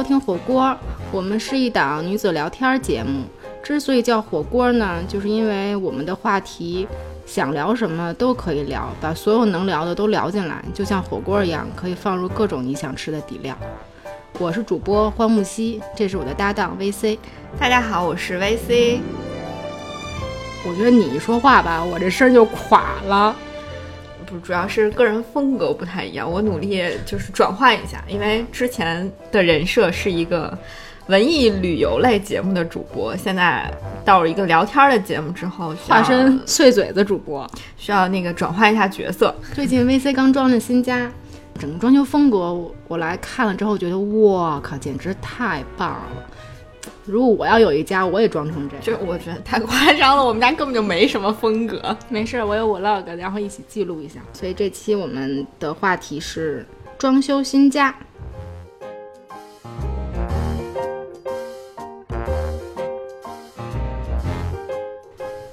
大家好，欢迎收听火锅。我们是一档女子聊天节目。之所以叫火锅呢，就是因为我们的话题想聊什么都可以聊，把所有能聊的都聊进来，就像火锅一样，可以放入各种你想吃的底料。我是主播欢木希，这是我的搭档 VC。大家好，我是 VC。我觉得你一说话吧，我这声就垮了。不，主要是个人风格不太一样，我努力就是转换一下，因为之前的人设是一个文艺旅游类节目的主播，现在到了一个聊天的节目之后，化身碎嘴子主播，需要那个转换一下角色。最近 VC 刚装了新家。整个装修风格，我我来看了之后觉得，哇靠，简直太棒了！如果我要有一家，我也装成这样。就我觉得太夸张了，我们家根本就没什么风格。没事，我有 vlog，然后一起记录一下。所以这期我们的话题是装修新家。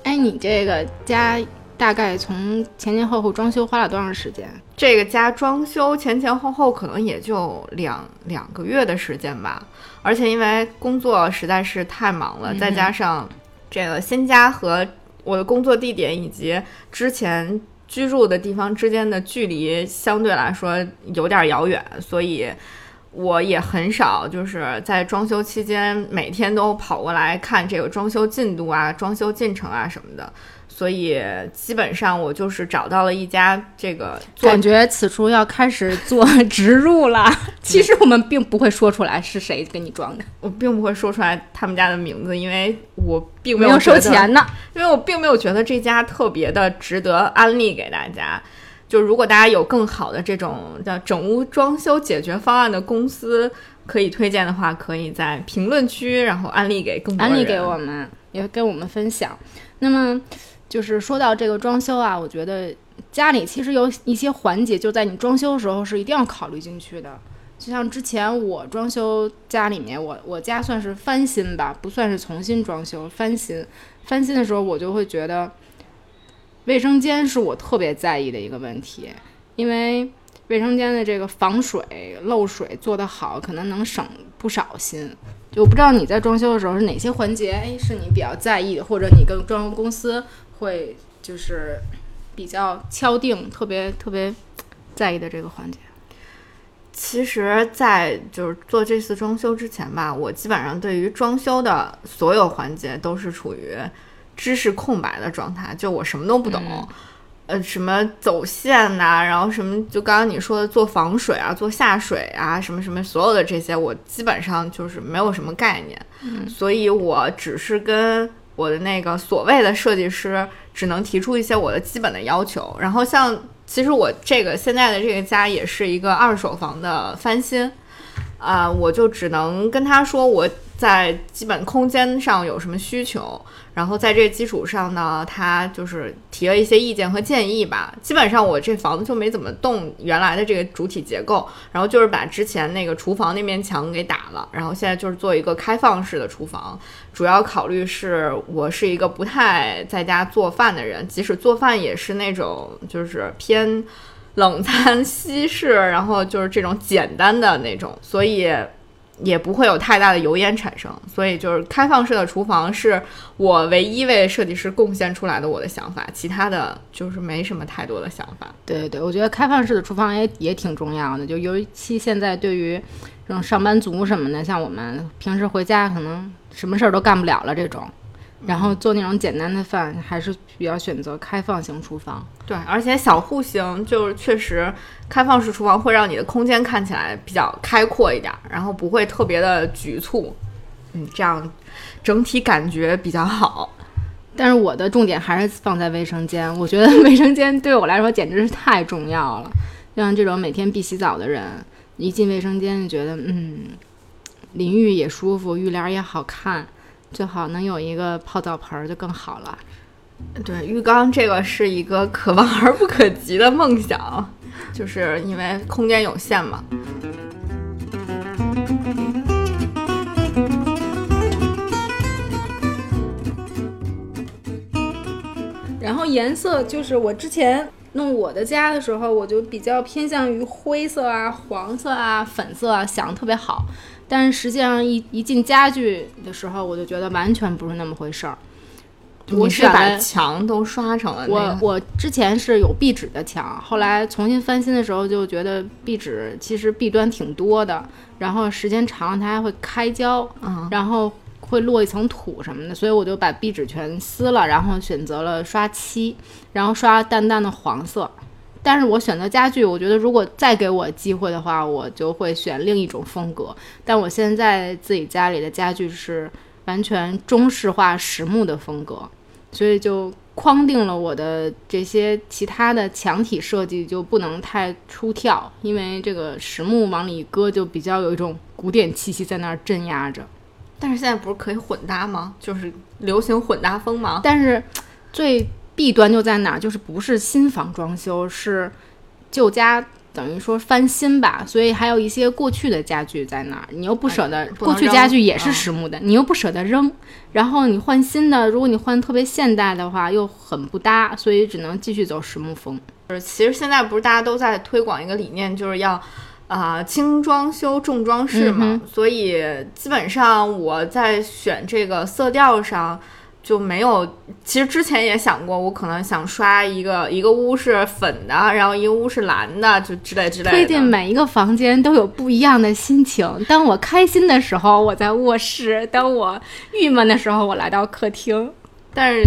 哎，你这个家。大概从前前后后装修花了多长时间？这个家装修前前后后可能也就两两个月的时间吧。而且因为工作实在是太忙了，再加上这个新家和我的工作地点以及之前居住的地方之间的距离相对来说有点遥远，所以我也很少就是在装修期间每天都跑过来看这个装修进度啊、装修进程啊什么的。所以基本上我就是找到了一家这个，感觉此处要开始做 植入了。其实我们并不会说出来是谁给你装的，我并不会说出来他们家的名字，因为我并没有收钱呢。因为我并没有觉得这家特别的值得安利给大家。就如果大家有更好的这种叫整屋装修解决方案的公司可以推荐的话，可以在评论区然后安利给更多人，安利给我们，也跟我们分享。那么。就是说到这个装修啊，我觉得家里其实有一些环节，就在你装修的时候是一定要考虑进去的。就像之前我装修家里面，我我家算是翻新吧，不算是重新装修，翻新。翻新的时候，我就会觉得卫生间是我特别在意的一个问题，因为卫生间的这个防水漏水做得好，可能能省不少心。就我不知道你在装修的时候是哪些环节，哎，是你比较在意，或者你跟装修公司。会就是比较敲定，特别特别在意的这个环节。其实，在就是做这次装修之前吧，我基本上对于装修的所有环节都是处于知识空白的状态，就我什么都不懂。呃，什么走线呐，然后什么，就刚刚你说的做防水啊，做下水啊，什么什么，所有的这些，我基本上就是没有什么概念。嗯，所以我只是跟。我的那个所谓的设计师只能提出一些我的基本的要求，然后像其实我这个现在的这个家也是一个二手房的翻新，啊，我就只能跟他说我。在基本空间上有什么需求，然后在这基础上呢，他就是提了一些意见和建议吧。基本上我这房子就没怎么动原来的这个主体结构，然后就是把之前那个厨房那面墙给打了，然后现在就是做一个开放式的厨房。主要考虑是我是一个不太在家做饭的人，即使做饭也是那种就是偏冷 餐西式，然后就是这种简单的那种，所以。也不会有太大的油烟产生，所以就是开放式的厨房是我唯一为设计师贡献出来的我的想法，其他的就是没什么太多的想法。对对，我觉得开放式的厨房也也挺重要的，就尤其现在对于这种上班族什么的，像我们平时回家可能什么事儿都干不了了这种。然后做那种简单的饭，还是比较选择开放型厨房。对，而且小户型就是确实开放式厨房会让你的空间看起来比较开阔一点，然后不会特别的局促。嗯，这样整体感觉比较好。但是我的重点还是放在卫生间，我觉得卫生间对我来说简直是太重要了。像这种每天必洗澡的人，一进卫生间就觉得，嗯，淋浴也舒服，浴帘也好看。最好能有一个泡澡盆就更好了。对，浴缸这个是一个可望而不可及的梦想，就是因为空间有限嘛。然后颜色就是我之前弄我的家的时候，我就比较偏向于灰色啊、黄色啊、粉色啊，想的特别好。但是实际上一一进家具的时候，我就觉得完全不是那么回事儿。我是把墙都刷成了那我，我之前是有壁纸的墙，后来重新翻新的时候就觉得壁纸其实弊端挺多的，然后时间长了它还会开胶，嗯，然后会落一层土什么的，所以我就把壁纸全撕了，然后选择了刷漆，然后刷淡淡的黄色。但是我选择家具，我觉得如果再给我机会的话，我就会选另一种风格。但我现在自己家里的家具是完全中式化实木的风格，所以就框定了我的这些其他的墙体设计就不能太出挑，因为这个实木往里一搁就比较有一种古典气息在那儿镇压着。但是现在不是可以混搭吗？就是流行混搭风吗？但是最弊端就在哪儿？就是不是新房装修，是旧家等于说翻新吧，所以还有一些过去的家具在那儿，你又不舍得，哎过去家具也是实木的，你又不舍得扔，然后你换新的，如果你换特别现代的话，又很不搭，所以只能继续走实木风。就是其实现在不是大家都在推广一个理念，就是要啊、轻装修重装饰嘛，嗯所以基本上我在选这个色调上。就没有，其实之前也想过，我可能想刷一个一个屋是粉的，然后一个屋是蓝的，就之类之类的。推进每一个房间都有不一样的心情。当我开心的时候，我在卧室；当我郁闷的时候，我来到客厅。但是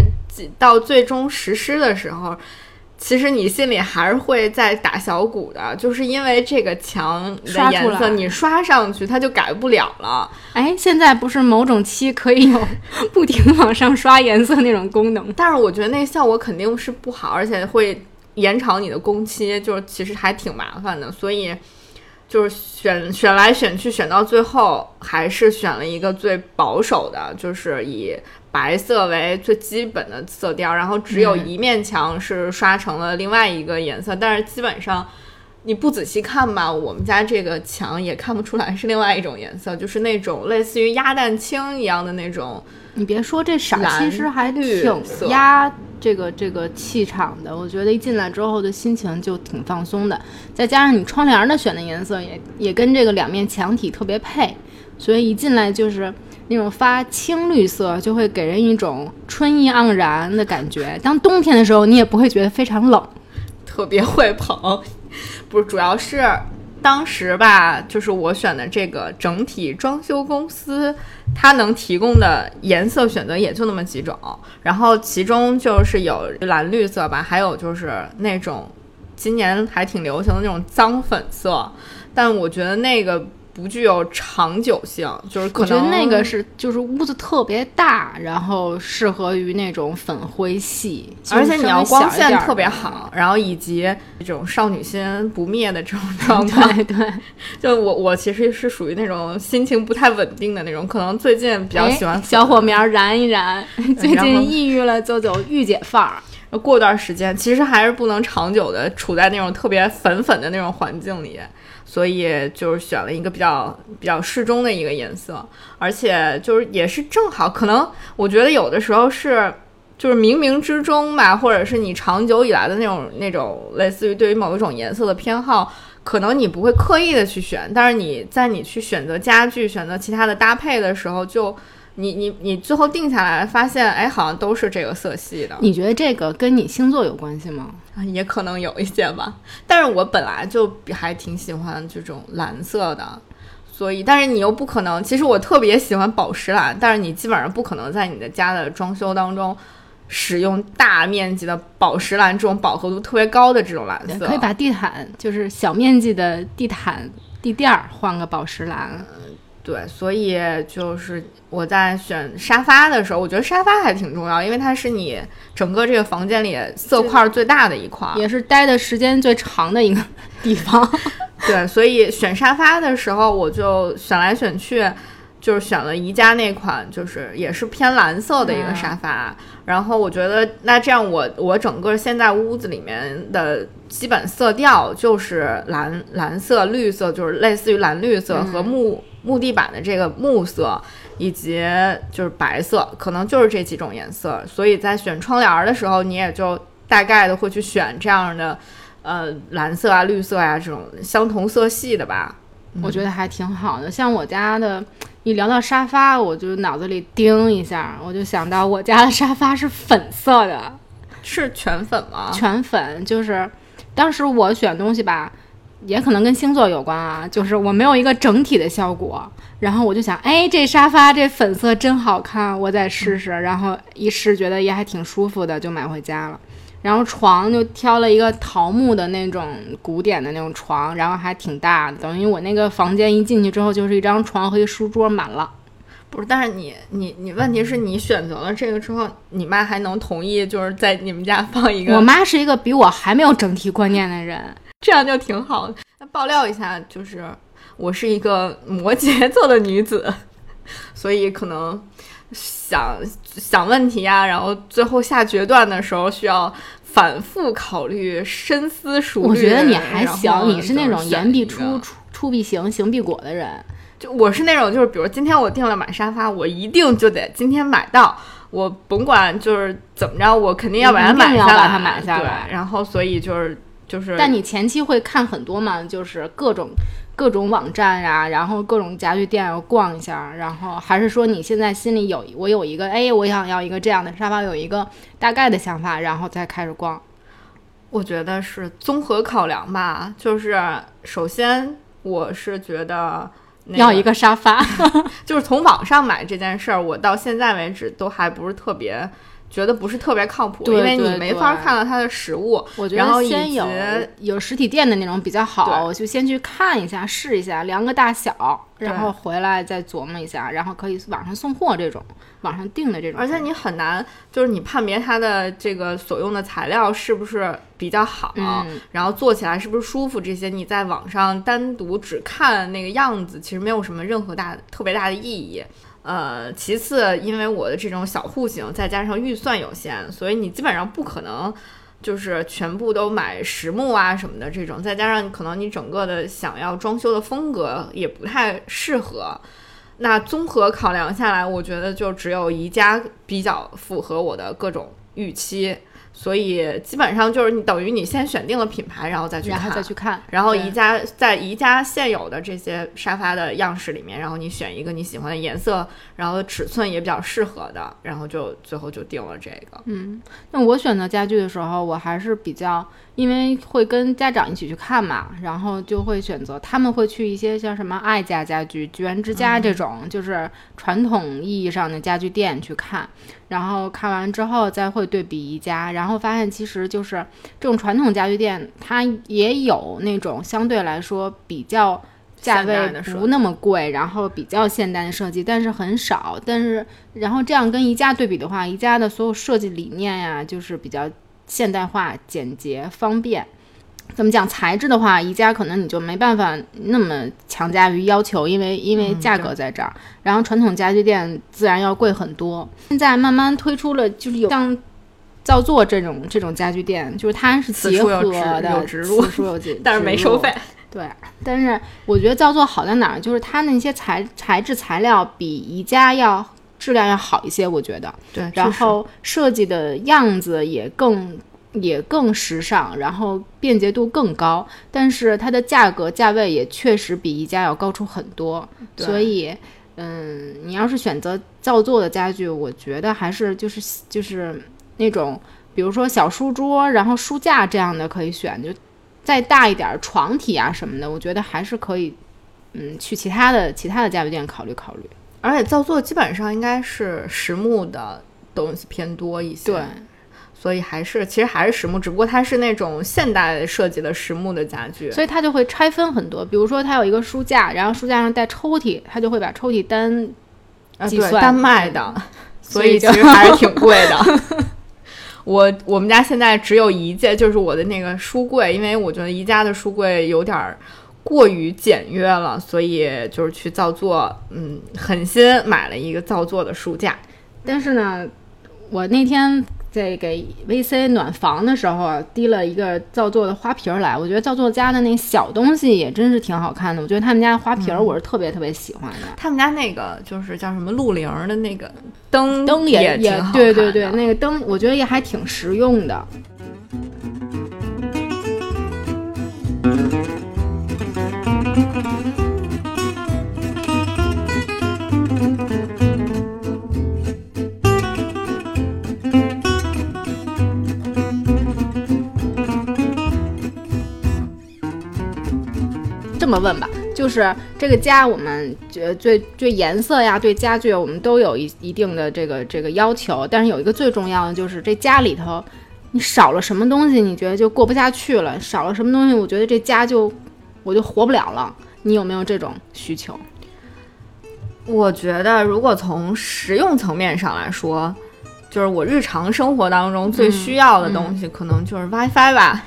到最终实施的时候，其实你心里还是会在打小鼓的，就是因为这个墙的颜色你刷上去它就改不了了。哎，现在不是某种漆可以有 不停往上刷颜色那种功能？但是我觉得那效果肯定是不好，而且会延长你的工期，就是其实还挺麻烦的。所以就是选选来选去，选到最后还是选了一个最保守的，就是以白色为最基本的色调，然后只有嗯一面墙是刷成了另外一个颜色，但是基本上。你不仔细看吧，我们家这个墙也看不出来是另外一种颜色，就是那种类似于鸭蛋青一样的那种你别说这色儿，其实还绿挺压这个这个气场的。我觉得一进来之后的心情就挺放松的，再加上你窗帘的选的颜色也也跟这个两面墙体特别配，所以一进来就是那种发青绿色，就会给人一种春意盎然的感觉。当冬天的时候，你也不会觉得非常冷。特别会捧，不是，主要是当时吧，就是我选的这个整体装修公司，它能提供的颜色选择也就那么几种，然后其中就是有蓝绿色吧，还有就是那种今年还挺流行的那种脏粉色，但我觉得那个不具有长久性，就是可能我觉得那个是就是屋子特别大，然后适合于那种粉灰系，而且你要光线特别好，然后以及这种少女心不灭的这种状态，对对。就我我其实是属于那种心情不太稳定的那种，可能最近比较喜欢哎小火苗燃一燃。最近抑郁了，就走御姐范儿。过段时间，其实还是不能长久的处在那种特别粉粉的那种环境里，所以就是选了一个比较比较适中的一个颜色，而且就是也是正好，可能我觉得有的时候是。就是冥冥之中吧，或者是你长久以来的那种那种类似于对于某一种颜色的偏好，可能你不会刻意的去选，但是你在你去选择家具、选择其他的搭配的时候，就你你你最后定下来，发现哎，好像都是这个色系的。你觉得这个跟你星座有关系吗？啊，也可能有一些吧，但是我本来就比还挺喜欢这种蓝色的，所以，但是你又不可能，其实我特别喜欢宝石蓝，但是你基本上不可能在你的家的装修当中使用大面积的宝石蓝这种饱和度特别高的这种蓝色，可以把地毯，就是小面积的地毯地垫儿换个宝石蓝。对，所以就是我在选沙发的时候，我觉得沙发还挺重要，因为它是你整个这个房间里色块最大的一块儿。也是待的时间最长的一个地方。对，所以选沙发的时候，我就选来选去，就是选了宜家那款，就是也是偏蓝色的一个沙发。然后我觉得，那这样我我整个现在屋子里面的基本色调就是蓝蓝色、绿色，就是类似于蓝绿色和木、木地板的这个木色。以及就是白色，可能就是这几种颜色，所以在选窗帘儿的时候，你也就大概的会去选这样的，呃，蓝色啊、绿色啊这种相同色系的吧。我觉得还挺好的。像我家的，一聊到沙发，我就脑子里叮一下，我就想到我家的沙发是粉色的，是全粉吗？全粉。就是当时我选东西吧，也可能跟星座有关啊，就是我没有一个整体的效果。然后我就想，哎，这沙发这粉色真好看，我再试试。然后一试，觉得也还挺舒服的，就买回家了。然后床就挑了一个桃木的那种古典的那种床，然后还挺大的，等于我那个房间一进去之后就是一张床和一书桌满了。不是，但是你你你问题是你选择了这个之后，你妈还能同意就是在你们家放一个？我妈是一个比我还没有整体观念的人，这样就挺好的。那爆料一下，就是我是一个摩羯座的女子，所以可能。想想问题呀，然后最后下决断的时候需要反复考虑、深思熟虑。我觉得你还行，你是那种言必出、出出必行、行必果的人。就我是那种，就是比如今天我定了买沙发，我一定就得今天买到，我甭管就是怎么着，我肯定要把它买下来。把它买下来。然后所以就是就是。但你前期会看很多嘛？就是各种。各种网站呀，然后各种家具店要逛一下，然后还是说你现在心里有我有一个，哎，我想要一个这样的沙发，有一个大概的想法，然后再开始逛。我觉得是综合考量吧，就是首先我是觉得要一个沙发，就是从网上买这件事儿，我到现在为止都还不是特别。觉得不是特别靠谱，因为你没法看到它的实物。我觉得先有有实体店的那种比较好，就先去看一下试一下，量个大小，然后回来再琢磨一下，然后可以网上送货这种，网上订的这种。而且你很难，就是你判别它的这个所用的材料是不是比较好，然后做起来是不是舒服，这些你在网上单独只看那个样子，其实没有什么任何大特别大的意义。呃，其次，因为我的这种小户型，再加上预算有限，所以你基本上不可能就是全部都买实木啊什么的这种。再加上可能你整个的想要装修的风格也不太适合。那综合考量下来，我觉得就只有宜家比较符合我的各种预期。所以基本上就是你等于你先选定了品牌，然后再去看，再去看。然后宜家在宜家现有的这些沙发的样式里面，然后你选一个你喜欢的颜色，然后尺寸也比较适合的，然后就最后就定了这个。嗯，那我选择家具的时候，我还是比较。因为会跟家长一起去看嘛，然后就会选择他们会去一些像什么爱家家居、居园之家这种，就是传统意义上的家具店去看，然后看完之后再会对比宜家，然后发现其实就是这种传统家具店，它也有那种相对来说比较价位不那么贵，然后比较现代的设计，但是很少。但是然后这样跟宜家对比的话，宜家的所有设计理念呀，就是比较。现代化、简洁、方便，怎么讲？材质的话，宜家可能你就没办法那么强加于要求，因为因为价格在这儿。然后传统家具店自然要贵很多。现在慢慢推出了，就是有像造作这种这种家具店，就是它是结合的，有植入，有 但是没收费。对，但是我觉得造作好在哪儿？就是它那些材材质材料比宜家要。质量要好一些，我觉得。对，然后设计的样子也更也更时尚，然后便捷度更高，但是它的价格价位也确实比宜家要高出很多。所以，嗯，你要是选择造作的家具，我觉得还是就是就是那种，比如说小书桌，然后书架这样的可以选，就再大一点床体啊什么的，我觉得还是可以，嗯，去其他的其他的家具店考虑考虑。而且造作基本上应该是实木的东西偏多一些，对，所以还是其实还是实木，只不过它是那种现代设计的实木的家具，所以它就会拆分很多。比如说它有一个书架，然后书架上带抽屉，它就会把抽屉单计算单卖的，所以其实还是挺贵的。我我们家现在只有一件，就是我的那个书柜，因为我觉得宜家的书柜有点儿。过于简约了，所以就是去造作，嗯，狠心买了一个造作的书架。但是呢，我那天在给 VC 暖房的时候，滴了一个造作的花瓶来。我觉得造作家的那小东西也真是挺好看的。我觉得他们家花瓶我是特别特别喜欢的。他们家那个就是叫什么露灵的那个灯灯也也对对对，那个灯我觉得也还挺实用的。么问吧，就是这个家我们觉对对颜色呀，对家具我们都有一一定的这个这个要求，但是有一个最重要的就是这家里头你少了什么东西，你觉得就过不下去了，少了什么东西，我觉得这家就我就活不了了。你有没有这种需求？我觉得，如果从实用层面上来说，就是我日常生活当中最需要的东西，可能就是 WiFi 吧。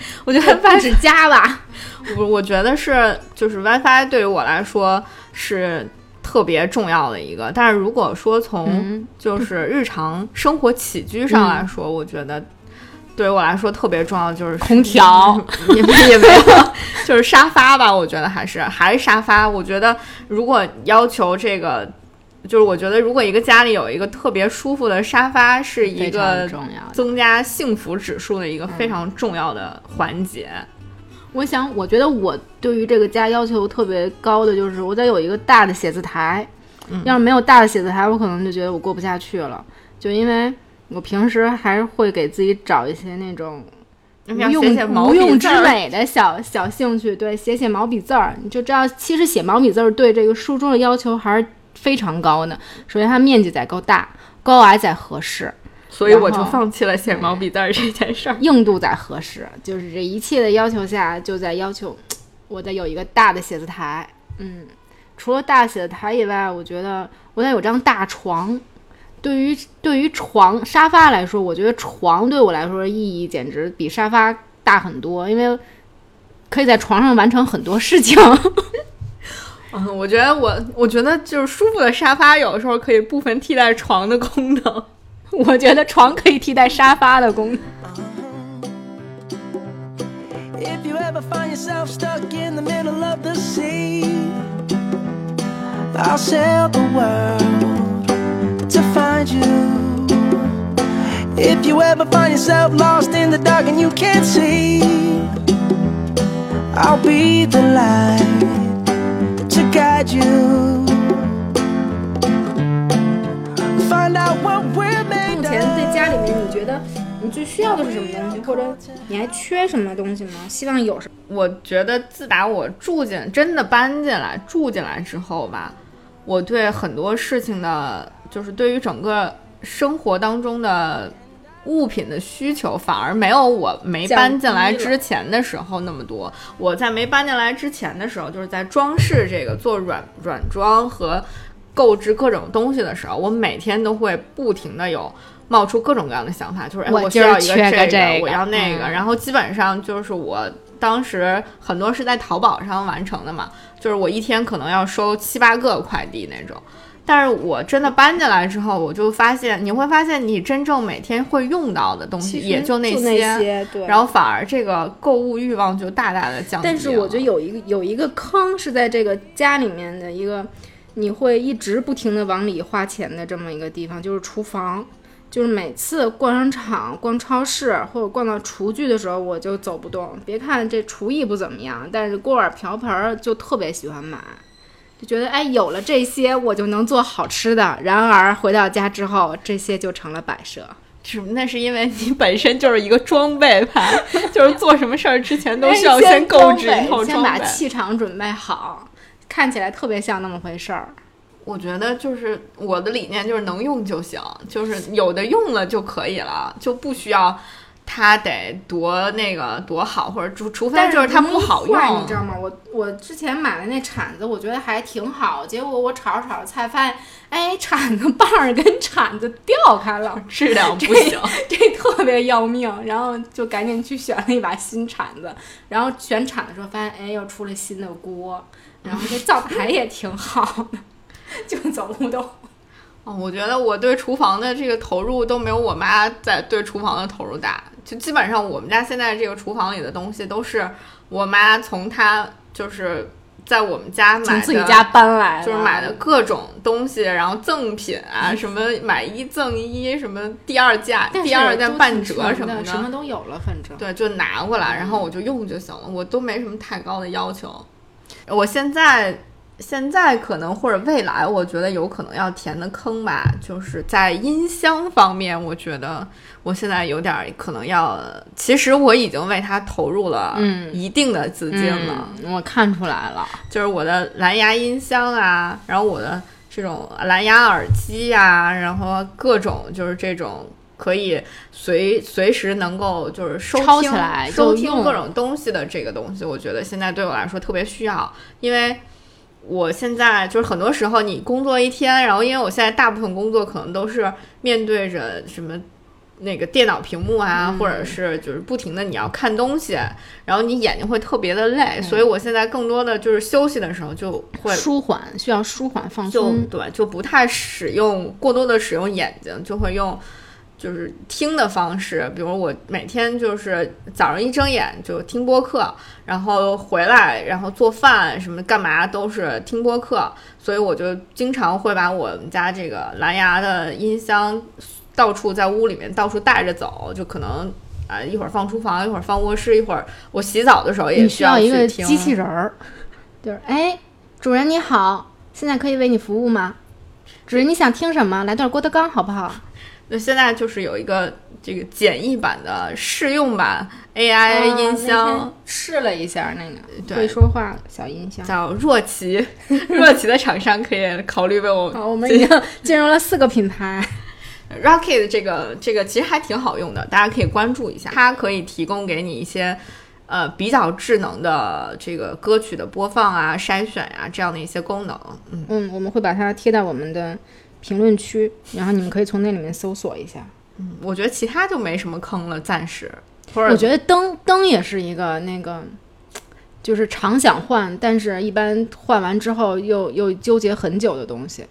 我觉得不止家吧，我我觉得是，就是 WiFi 对于我来说是特别重要的一个。但是如果说从就是日常生活起居上来说，我觉得。对于我来说特别重要的就是空调，也也没有，就是沙发吧。我觉得还是还是沙发。我觉得如果要求这个，就是我觉得如果一个家里有一个特别舒服的沙发，是一个增加幸福指数的一个非常重要的环节。我想，我觉得我对于这个家要求特别高的就是我得有一个大的写字台。要是没有大的写字台，我可能就觉得我过不下去了，就因为。我平时还是会给自己找一些那种无用无用之美的小小兴趣，对，写写毛笔字儿。你就知道，其实写毛笔字儿对这个书中的要求还是非常高呢。首先，它面积得够大，高矮得合适，所以我就放弃了写毛笔字儿这件事儿。硬度在合适，就是这一切的要求下，就在要求我得有一个大的写字台。嗯，除了大写字台以外，我觉得我得有张大床。对于对于床沙发来说，我觉得床对我来说意义简直比沙发大很多，因为可以在床上完成很多事情。嗯，我觉得我我觉得就是舒服的沙发，有的时候可以部分替代床的功能。我觉得床可以替代沙发的功能。If you ever find yourself stuck in the middle of the sea, I'll sail the world to find you. If you ever find yourself lost in the dark and you can't see, I'll be the light to guide you. Find out what we're made 目前在家里面，你觉得你最需要的是什么东西，或者你还缺什么东西吗？希望有什么？我觉得自打我住进，真的搬进来住进来之后吧，我对很多事情的。就是对于整个生活当中的物品的需求，反而没有我没搬进来之前的时候那么多。我在没搬进来之前的时候，就是在装饰这个做软软装和购置各种东西的时候，我每天都会不停的有冒出各种各样的想法，就是哎，我需要一个这个，我要那个。然后基本上就是我当时很多是在淘宝上完成的嘛，就是我一天可能要收七八个快递那种。但是我真的搬进来之后，我就发现，你会发现你真正每天会用到的东西也就那些，然后反而这个购物欲望就大大的降低。但是我觉得有一个有一个坑是在这个家里面的一个，你会一直不停的往里花钱的这么一个地方，就是厨房。就是每次逛商场、逛超市或者逛到厨具的时候，我就走不动。别看这厨艺不怎么样，但是锅碗瓢盆就特别喜欢买。就觉得哎，有了这些，我就能做好吃的。然而回到家之后，这些就成了摆设。是，那是因为你本身就是一个装备派，就是做什么事儿之前都需要先购置一套装备，先把气场准备好，看起来特别像那么回事儿。我觉得就是我的理念就是能用就行，就是有的用了就可以了，就不需要。它得多那个多好，或者除除非就是它不好用，你知道吗？我我之前买的那铲子，我觉得还挺好，结果我炒着炒着菜发现，哎，铲子把儿跟铲子掉开了，质量不行，这特别要命。然后就赶紧去选了一把新铲子，然后选铲的时候发现，哎，又出了新的锅，然后这灶台也挺好的，就走路都。哦，我觉得我对厨房的这个投入都没有我妈在对厨房的投入大。就基本上我们家现在这个厨房里的东西都是我妈从她就是在我们家买的，自己家搬来，就是买的各种东西，然后赠品啊，什么买一赠一，什么第二价、第二件半折什么的，什么都有了，反正对，就拿过来，然后我就用就行了，我都没什么太高的要求。我现在现在可能或者未来，我觉得有可能要填的坑吧，就是在音箱方面，我觉得我现在有点儿可能要，其实我已经为它投入了嗯。一定的资金了，嗯，我看出来了，就是我的蓝牙音箱啊，然后我的这种蓝牙耳机呀、然后各种就是这种可以随随时能够就是收听起来收听各种东西的这个东西，我觉得现在对我来说特别需要，因为。我现在就是很多时候，你工作一天，然后因为我现在大部分工作可能都是面对着什么那个电脑屏幕啊，嗯。或者是就是不停的你要看东西，然后你眼睛会特别的累，所以我现在更多的就是休息的时候就会舒缓需要舒缓放就松，对，就不太使用过多的使用眼睛，就会用就是听的方式，比如我每天就是早上一睁眼就听播客，然后回来然后做饭什么干嘛都是听播客，所以我就经常会把我们家这个蓝牙的音箱到处在屋里面到处带着走，就可能。啊，一会儿放厨房，一会儿放卧室，一会儿我洗澡的时候也你需需要一个。机器人儿，就是哎，主人你好，现在可以为你服务吗？主人你想听什么？来段郭德纲好不好？那现在就是有一个这个简易版的试用版 AI 音箱，试了一下那个对会说话小音箱。叫若琪，若琪的厂商可以考虑为我好，我们已经进入了四个品牌。Rocket 这个这个其实还挺好用的，大家可以关注一下，它可以提供给你一些呃比较智能的这个歌曲的播放啊、筛选啊这样的一些功能。嗯，嗯，我们会把它贴在我们的评论区，然后你们可以从那里面搜索一下。嗯我觉得其他就没什么坑了，暂时。或者我觉得灯灯也是一个那个，就是常想换，但是一般换完之后又又纠结很久的东西。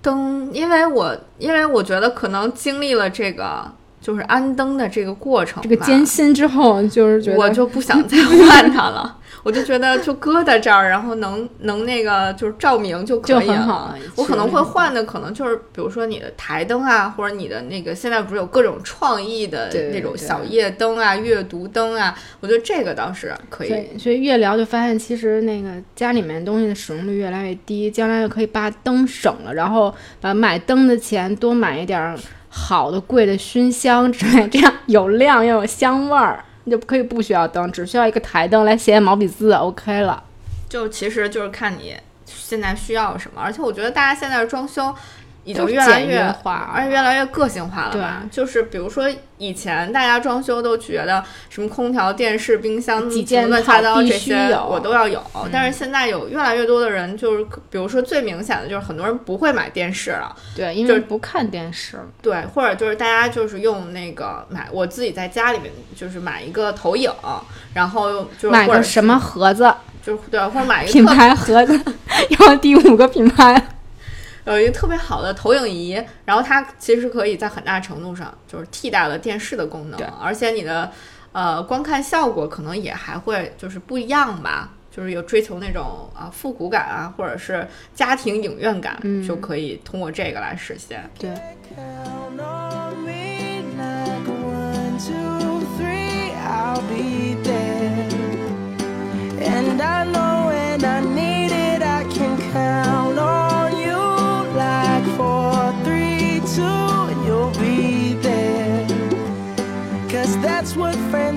灯，因为我因为我觉得可能经历了这个就是安灯的这个过程，这个艰辛之后，就是觉得我就不想再换它了。我就觉得就搁在这儿，然后能能那个就是照明就可以了。好。我可能会换的，可能就是比如说你的台灯啊，或者你的那个现在不是有各种创意的那种小夜灯啊、阅读灯啊，我觉得这个倒是可以。所以越聊就发现，其实那个家里面东西的使用率越来越低，将来就可以把灯省了，然后把买灯的钱多买一点儿好的贵的熏香之类，这样有亮又有香味儿，你就可以不需要灯，只需要一个台灯来写写毛笔字，OK 了。就其实就是看你现在需要什么，而且我觉得大家现在装修已经越来越化而且越来越个性化了吧？就是比如说以前大家装修都觉得什么空调、电视、冰箱、几件乱七八糟这些我都要有，但是现在有越来越多的人就是，比如说最明显的就是很多人不会买电视了，对，因就是为不看电视，对，或者就是大家就是用那个买，我自己在家里面就是买一个投影，然后就买个什么盒子，就是对，或者买一个品牌盒子，要第五个品牌。有一个特别好的投影仪，然后它其实可以在很大程度上就是替代了电视的功能对，而且你的呃观看效果可能也还会就是不一样吧，就是有追求那种啊、复古感啊，或者是家庭影院感，嗯。就可以通过这个来实现。对，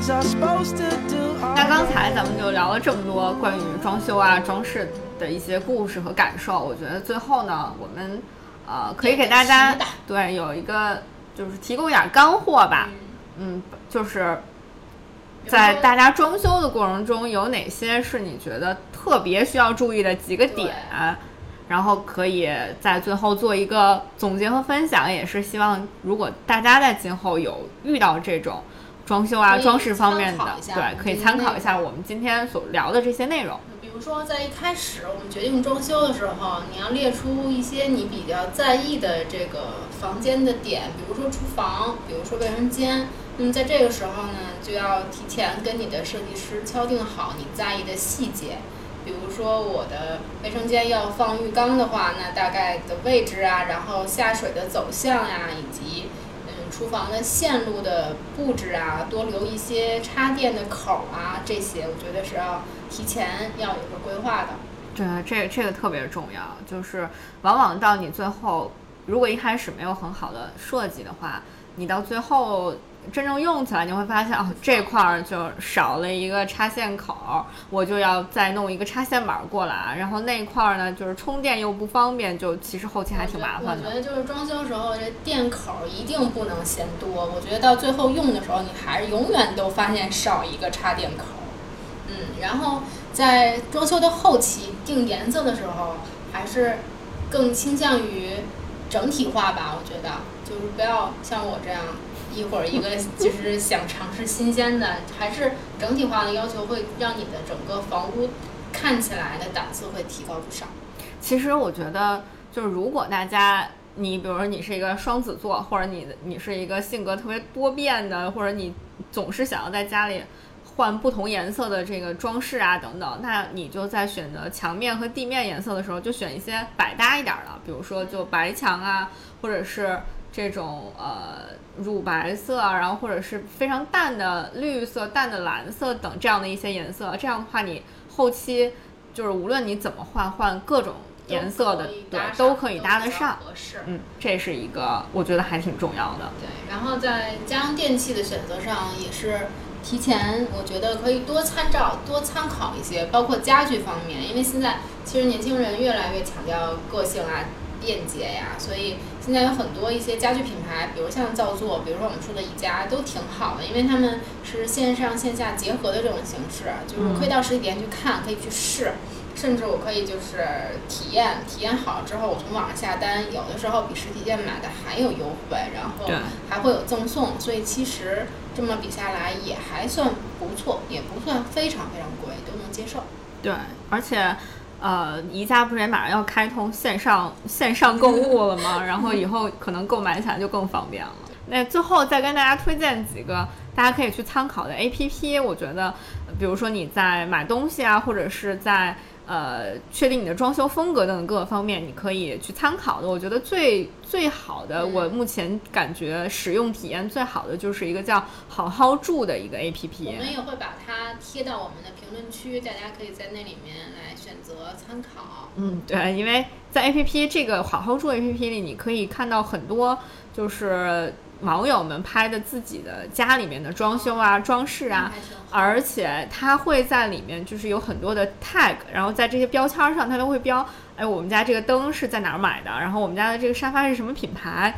那刚才咱们就聊了这么多关于装修啊、装饰的一些故事和感受，我觉得最后呢，我们呃可以给大家对有一个就是提供一点干货吧，嗯，就是在大家装修的过程中，有哪些是你觉得特别需要注意的几个点？然后可以在最后做一个总结和分享，也是希望如果大家在今后有遇到这种装修啊、装饰方面的对，可以参考一下我们今天所聊的这些内容。比如说，在一开始我们决定装修的时候，你要列出一些你比较在意的这个房间的点，比如说厨房，比如说卫生间。那么在这个时候呢，就要提前跟你的设计师敲定好你在意的细节。比如说我的卫生间要放浴缸的话，那大概的位置啊，然后下水的走向呀、以及嗯厨房的线路的布置啊，多留一些插电的口啊，这些我觉得是要提前要有个规划的。对，这这个特别重要，就是往往到你最后，如果一开始没有很好的设计的话，你到最后真正用起来，你会发现哦，这块儿就少了一个插线口儿，我就要再弄一个插线板儿过来，然后那块儿呢，就是充电又不方便，就其实后期还挺麻烦的。我觉得就是装修时候这电口儿一定不能嫌多，我觉得到最后用的时候，你还是永远都发现少一个插电口儿。嗯，然后在装修的后期定颜色的时候，还是更倾向于整体化吧。我觉得就是不要像我这样一会儿一个就是想尝试新鲜的，还是整体化的要求会让你的整个房屋看起来的档次会提高不少。其实我觉得，就是如果大家，你比如说你是一个双子座，或者你你是一个性格特别多变的，或者你总是想要在家里换不同颜色的这个装饰啊等等，那你就在选择墙面和地面颜色的时候，就选一些百搭一点的，比如说就白墙啊，或者是这种呃乳白色啊，然后或者是非常淡的绿色、淡的蓝色等这样的一些颜色，这样的话你后期就是无论你怎么换，换各种颜色的，对，都可以搭得上。合适。嗯，这是一个我觉得还挺重要的。对，然后在家用电器的选择上也是提前，我觉得可以多参照、多参考一些，包括家具方面，因为现在其实年轻人越来越强调个性啊、便捷呀，所以现在有很多一些家具品牌，比如像造作，比如说我们说的宜家，都挺好的，因为他们是线上线下结合的这种形式，就是我可以到实体店去看，可以去试。甚至我可以就是体验，体验好了之后，我从网上下单，有的时候比实体店买的还有优惠，然后还会有赠送，所以其实这么比下来也还算不错，也不算非常非常贵，都能接受。对，而且。呃，宜家不是也马上要开通线上线上购物了吗？然后以后可能购买起来就更方便了。那最后再跟大家推荐几个大家可以去参考的 APP，我觉得，比如说你在买东西啊，或者是在呃确定你的装修风格等等各个方面，你可以去参考的。我觉得最最好的，我目前感觉使用体验最好的就是一个叫好好住的一个 APP。我们也会把它贴到我们的评论区，大家可以在那里面来选择参考。嗯，对，因为在 A P P 这个好好住 A P P 里，你可以看到很多就是网友们拍的自己的家里面的装修啊、装饰啊，而且它会在里面就是有很多的 tag，然后在这些标签儿上它都会标，哎，我们家这个灯是在哪儿买的，然后我们家的这个沙发是什么品牌，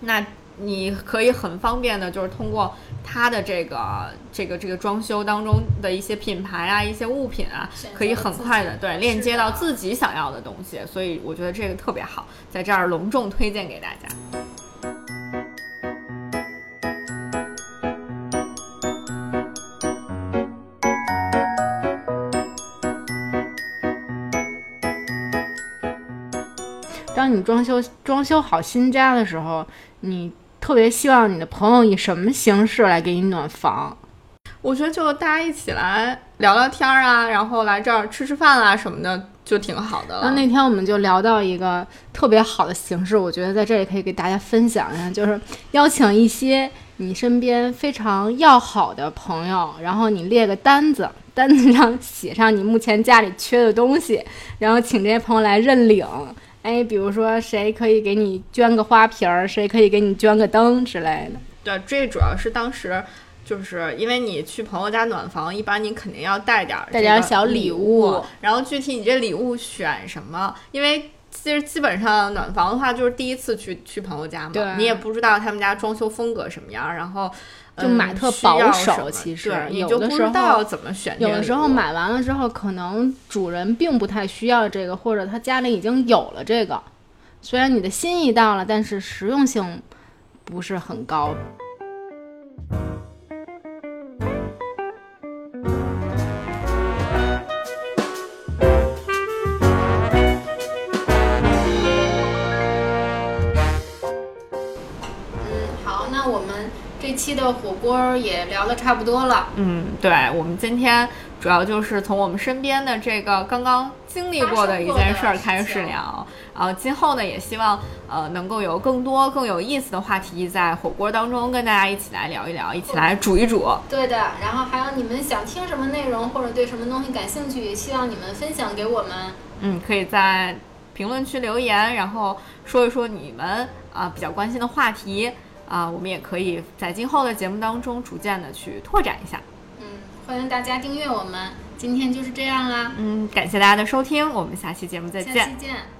那你可以很方便的，就是通过它的这个这个这个装修当中的一些品牌啊、一些物品啊可以很快的对链接到自己想要的东西，所以我觉得这个特别好，在这儿隆重推荐给大家。当你装修装修好新家的时候，你特别希望你的朋友以什么形式来给你暖房？我觉得就大家一起来聊聊天儿啊，然后来这儿吃吃饭啊什么的，就挺好的了。然后那天我们就聊到一个特别好的形式，我觉得在这里可以给大家分享一下，就是邀请一些你身边非常要好的朋友，然后你列个单子，单子上写上你目前家里缺的东西，然后请这些朋友来认领。哎，比如说谁可以给你捐个花瓶儿，谁可以给你捐个灯之类的。对，这主要是当时就是因为你去朋友家暖房，一般你肯定要带点儿带点儿小礼物然后具体你这礼物选什么，因为。其实基本上暖房的话，就是第一次去去朋友家嘛，你也不知道他们家装修风格什么样，然后就买特保守其实对你就不有的时候知道怎么选。有的时候买完了之后，可能主人并不太需要这个，或者他家里已经有了这个。虽然你的心意到了，但是实用性不是很高。期的火锅儿也聊得差不多了。嗯，对，我们今天主要就是从我们身边的这个刚刚经历过的一件事儿开始聊。呃，今后呢，也希望呃能够有更多更有意思的话题在火锅当中跟大家一起来聊一聊，一起来煮一煮。对的，然后还有你们想听什么内容，或者对什么东西感兴趣，也希望你们分享给我们。嗯，可以在评论区留言，然后说一说你们啊、比较关心的话题啊、我们也可以在今后的节目当中逐渐的去拓展一下。嗯，欢迎大家订阅我们。今天就是这样啦，嗯，感谢大家的收听，我们下期节目再见下期。见。